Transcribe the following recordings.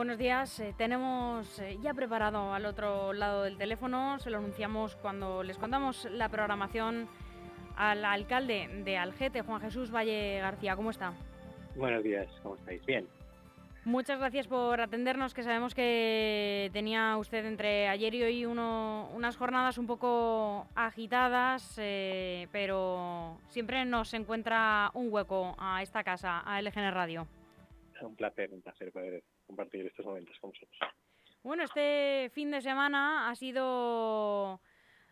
Buenos días. Eh, tenemos eh, ya preparado al otro lado del teléfono, se lo anunciamos cuando les contamos la programación al alcalde de Algete, Juan Jesús Valle García. ¿Cómo está? Buenos días, ¿cómo estáis? Bien. Muchas gracias por atendernos, que sabemos que tenía usted entre ayer y hoy unas jornadas un poco agitadas, eh, pero siempre nos encuentra un hueco a esta casa, a LGN Radio. Un placer, un placer poder compartir estos momentos con vosotros. Bueno, este fin de semana ha sido,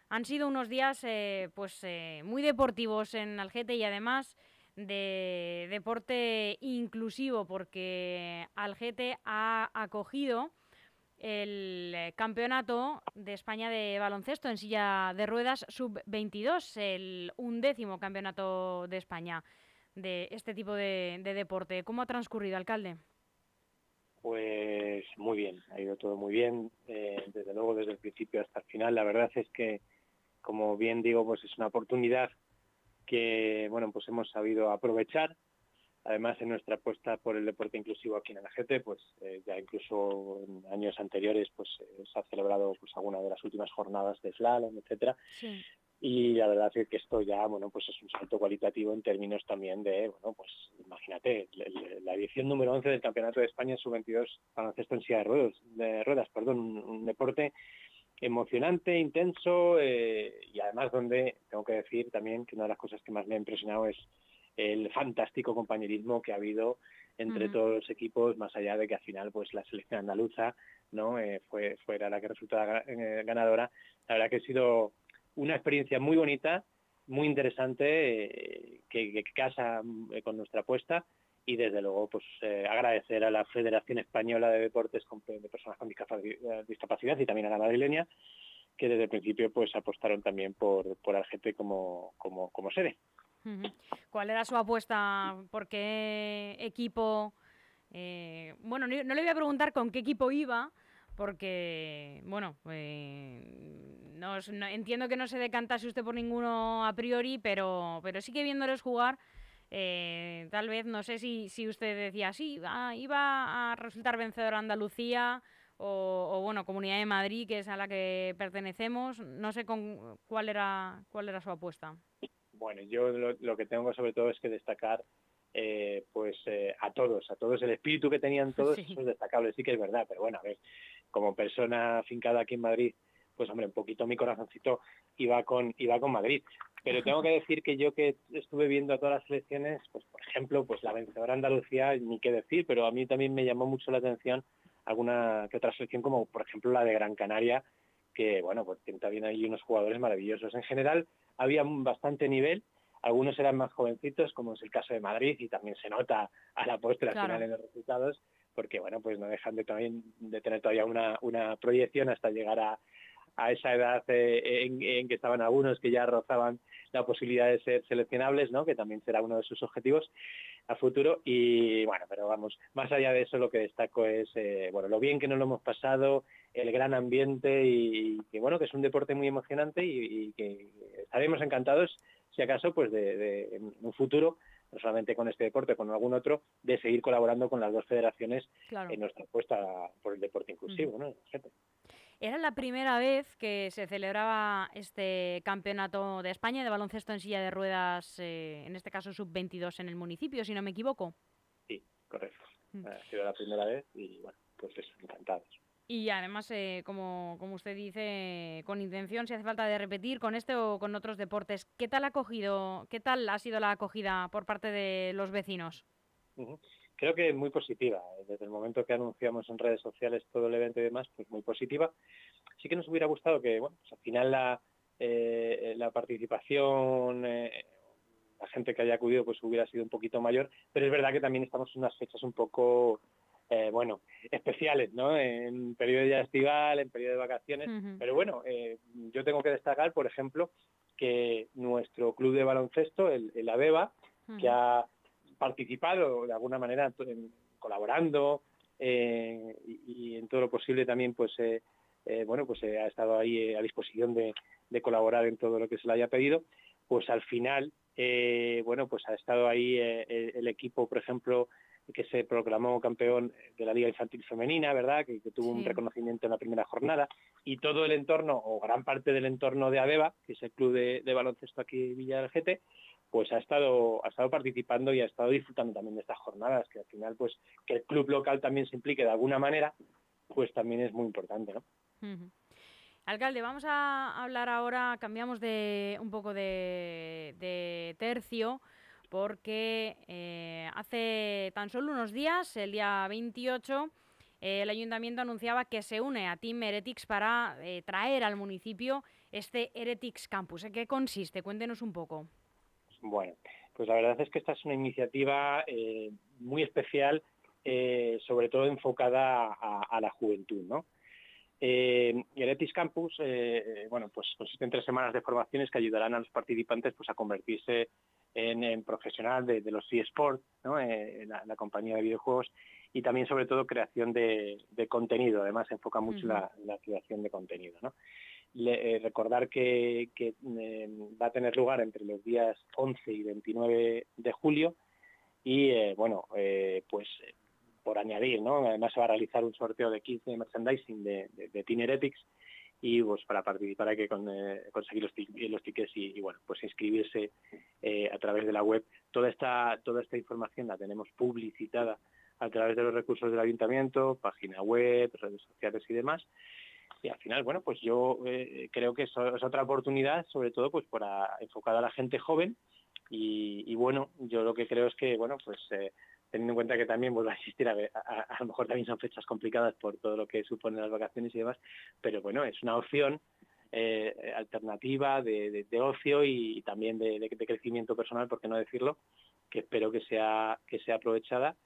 han sido unos días eh, pues eh, muy deportivos en Algete y además de deporte inclusivo, porque Algete ha acogido el campeonato de España de baloncesto en silla de ruedas sub-22, el undécimo campeonato de España de este tipo de, deporte. ¿Cómo ha transcurrido, alcalde? Pues muy bien, ha ido todo muy bien, eh, desde luego desde el principio hasta el final. La verdad es que, como bien digo, pues es una oportunidad que bueno pues hemos sabido aprovechar. Además en nuestra apuesta por el deporte inclusivo aquí en la pues eh, ya incluso en años anteriores pues eh, se ha celebrado pues alguna de las últimas jornadas de slalom etcétera y la verdad es que esto ya bueno pues es un salto cualitativo en términos también de bueno pues imagínate la edición número 11 del campeonato de España sub 22 baloncesto en silla de ruedas de ruedas perdón un deporte emocionante, intenso eh, y además donde tengo que decir también que una de las cosas que más me ha impresionado es el fantástico compañerismo que ha habido entre todos los equipos, más allá de que al final pues la selección andaluza no eh, fue fuera la que resultó eh, ganadora. La verdad que ha sido una experiencia muy bonita, muy interesante, que, que, casa con nuestra apuesta y desde luego pues eh, agradecer a la Federación Española de Deportes de Personas con Discapacidad y también a la madrileña que desde el principio pues apostaron también por, por Algete como, como, sede. ¿Cuál era su apuesta? ¿Por qué equipo? Eh, bueno, no, le voy a preguntar con qué equipo iba, porque, bueno, eh, no, entiendo que no se decantase usted por ninguno a priori, pero, pero sí que viéndoles jugar, eh, tal vez, no sé si, si usted decía, sí, iba a resultar vencedor Andalucía o, bueno, Comunidad de Madrid, que es a la que pertenecemos. No sé con, cuál, era, cuál era su apuesta. Bueno, yo lo, que tengo sobre todo es que destacar eh, pues eh, a todos, a todos el espíritu que tenían todos, eso es destacable, sí que es verdad, pero bueno, a ver, como persona afincada aquí en Madrid, pues hombre, un poquito mi corazoncito iba con, iba con Madrid. Pero tengo que decir que yo que estuve viendo a todas las selecciones, pues por ejemplo, pues la vencedora Andalucía, ni qué decir, pero a mí también me llamó mucho la atención alguna que otra selección, como por ejemplo la de Gran Canaria, que bueno, pues también ahí unos jugadores maravillosos. En general había bastante nivel, algunos eran más jovencitos, como es el caso de Madrid, y también se nota a la postre al final en los resultados, porque bueno, pues no dejan de también de tener todavía una, una proyección hasta llegar a, a esa edad eh, en, que estaban algunos que ya rozaban la posibilidad de ser seleccionables, ¿no? que también será uno de sus objetivos a futuro. Y bueno, pero vamos, más allá de eso lo que destaco es eh, bueno lo bien que nos lo hemos pasado, el gran ambiente y, que bueno, que es un deporte muy emocionante y, que estaremos encantados, si acaso, pues de, en un futuro no solamente con este deporte, con algún otro, de seguir colaborando con las dos federaciones en nuestra apuesta por el deporte inclusivo. ¿no? Era la primera vez que se celebraba este campeonato de España de baloncesto en silla de ruedas, eh, en este caso sub-22 en el municipio, si no me equivoco. Sí, correcto. Mm. Ha sido la primera vez y bueno, pues es encantados. Y además, eh, como, como usted dice, con intención, si hace falta de repetir con este o con otros deportes, ¿qué tal ha acogido, qué tal ha sido la acogida por parte de los vecinos? creo que muy positiva. Desde el momento que anunciamos en redes sociales todo el evento y demás, pues muy positiva. Sí que nos hubiera gustado que, bueno, pues al final la, eh, la participación, eh, la gente que haya acudido, pues hubiera sido un poquito mayor, pero es verdad que también estamos en unas fechas un poco, eh, bueno, especiales, ¿no? En periodo ya estival, en periodo de vacaciones, pero bueno, yo tengo que destacar, por ejemplo, que nuestro club de baloncesto, el, el ABEBA, que ha participado de alguna manera colaborando eh, y, en todo lo posible también pues eh, eh, bueno pues ha estado ahí a disposición de, colaborar en todo lo que se le haya pedido pues al final eh, bueno, pues ha estado ahí eh, el equipo, por ejemplo, que se proclamó campeón de la Liga Infantil Femenina, ¿verdad? Que, tuvo un reconocimiento en la primera jornada. Y todo el entorno, o gran parte del entorno de ADEBA, que es el club de, baloncesto aquí en Villa del Gete, pues ha estado, ha estado participando y ha estado disfrutando también de estas jornadas, que al final, pues, que el club local también se implique de alguna manera, pues también es muy importante, ¿no? Alcalde, vamos a hablar ahora, cambiamos de un poco de, tercio, porque eh, hace tan solo unos días, el día 28, el ayuntamiento anunciaba que se une a Team Heretics para eh, traer al municipio este Heretics Campus. ¿En qué consiste? Cuéntenos un poco. Bueno, pues la verdad es que esta es una iniciativa eh, muy especial, sobre todo enfocada a, la juventud, ¿no? Eh, el ETIS Campus, eh, eh, bueno, pues consiste en tres semanas de formaciones que ayudarán a los participantes pues, a convertirse en, profesional de, los eSports, ¿no? en la, compañía de videojuegos y también sobre todo creación de, contenido. Además se enfoca mucho la, creación de contenido. ¿no? recordar que, va a tener lugar entre los días 11 y 29 de julio y bueno, pues por añadir, ¿no? Además se va a realizar un sorteo de 15 de merchandising de, Heretics y pues para participar hay que eh, conseguir los, tickets y, bueno, pues inscribirse eh, a través de la web. Toda esta, toda esta información la tenemos publicitada a través de los recursos del ayuntamiento, página web, redes sociales y demás. Y al final, bueno, pues yo eh, creo que es, es, otra oportunidad, sobre todo pues para enfocada a la gente joven y, bueno, yo lo que creo es que, bueno, pues teniendo en cuenta que también vuelve a existir, a, a, lo mejor también son fechas complicadas por todo lo que suponen las vacaciones y demás, pero bueno, es una opción eh, alternativa de, ocio y también de, crecimiento personal, por qué no decirlo, que espero que sea, que sea aprovechada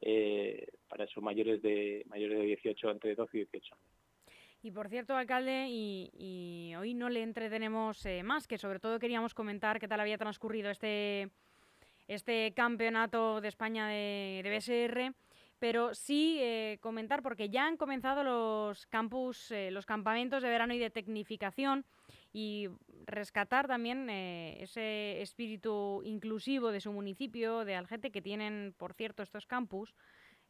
eh, para esos mayores de, mayores de 18, entre 12 y 18 años. Y por cierto, alcalde, y, hoy no le entretenemos eh, más, que sobre todo queríamos comentar qué tal había transcurrido este este campeonato de España de, BSR, pero sí eh, comentar porque ya han comenzado los campus, eh, los campamentos de verano y de tecnificación y rescatar también eh, ese espíritu inclusivo de su municipio, de Algete, que tienen, por cierto, estos campus.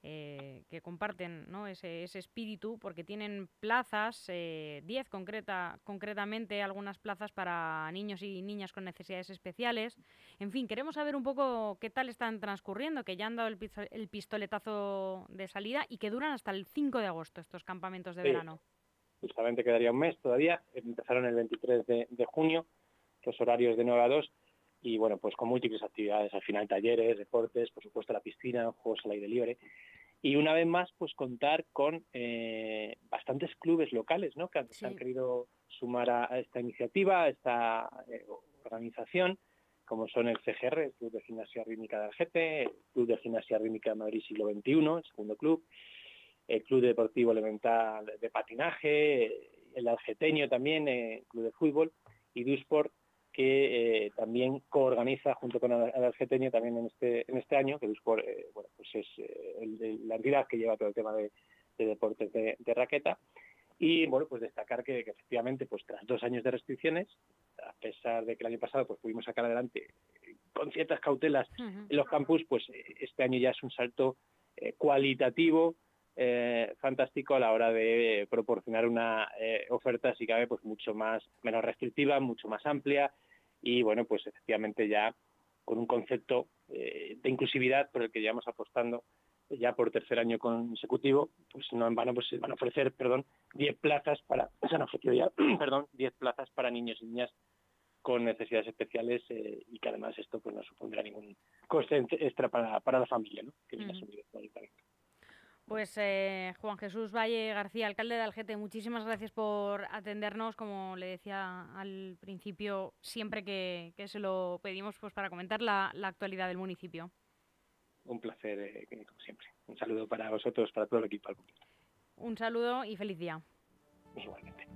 Eh, que comparten ese, espíritu, porque tienen plazas, 10 eh, concreta, concretamente, algunas plazas para niños y niñas con necesidades especiales. En fin, queremos saber un poco qué tal están transcurriendo, que ya han dado el, pistoletazo de salida y que duran hasta el 5 de agosto estos campamentos de verano. Justamente quedaría un mes todavía, empezaron el 23 de, de junio, los horarios de 9 a 2 y bueno, pues con múltiples actividades, al final talleres, deportes, por supuesto la piscina, juegos al aire libre. Y una vez más, pues contar con eh, bastantes clubes locales ¿no? que se han querido sumar a, esta iniciativa, a esta eh, organización, como son el CGR, el Club de Gimnasia Rítmica de Algete, el Club de Gimnasia Rítmica de Madrid Siglo XXI, el segundo club, el Club Deportivo Elemental de Patinaje, el Algeteño también, el Club de Fútbol, y Dusport, que eh, también coorganiza junto con el Argeteño también en este en este año que eh, bueno pues es eh, la entidad que lleva todo el tema de, deportes de, raqueta. Y bueno pues destacar que, efectivamente pues tras dos años de restricciones a pesar de que el año pasado pues pudimos sacar adelante con ciertas cautelas en los campus pues este año ya es un salto cualitativo fantástico a la hora de proporcionar una oferta, si cabe, pues mucho más, menos restrictiva, mucho más amplia, y bueno, pues efectivamente ya con un concepto eh, de inclusividad por el que llevamos apostando ya por tercer año consecutivo, pues no en vano pues se van a ofrecer, perdón, 10 plazas para, se han ofrecido ya, perdón, 10 plazas para niños y niñas con necesidades especiales eh, y que además esto pues no supondrá ningún coste extra para, para la familia, ¿no? Que viene pues eh, Juan Jesús Valle García, alcalde de Algete, muchísimas gracias por atendernos. Como le decía al principio, siempre que, se lo pedimos pues para comentar la, actualidad del municipio. Un placer, eh, como siempre. Un saludo para vosotros, para todo el equipo. Un saludo y feliz día. Igualmente.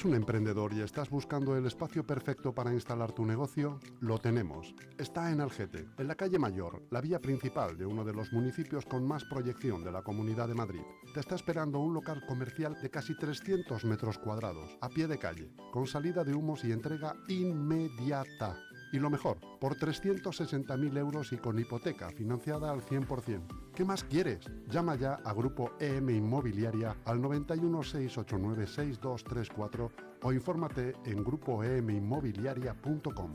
¿Eres un emprendedor y estás buscando el espacio perfecto para instalar tu negocio? Lo tenemos. Está en Algete, en la calle Mayor, la vía principal de uno de los municipios con más proyección de la Comunidad de Madrid. Te está esperando un local comercial de casi 300 metros cuadrados, a pie de calle, con salida de humos y entrega inmediata. Y lo mejor, por 360.000 euros y con hipoteca financiada al 100%. ¿Qué más quieres? Llama ya a Grupo EM Inmobiliaria al 91 689 6234 o infórmate en grupoeminmobiliaria.com.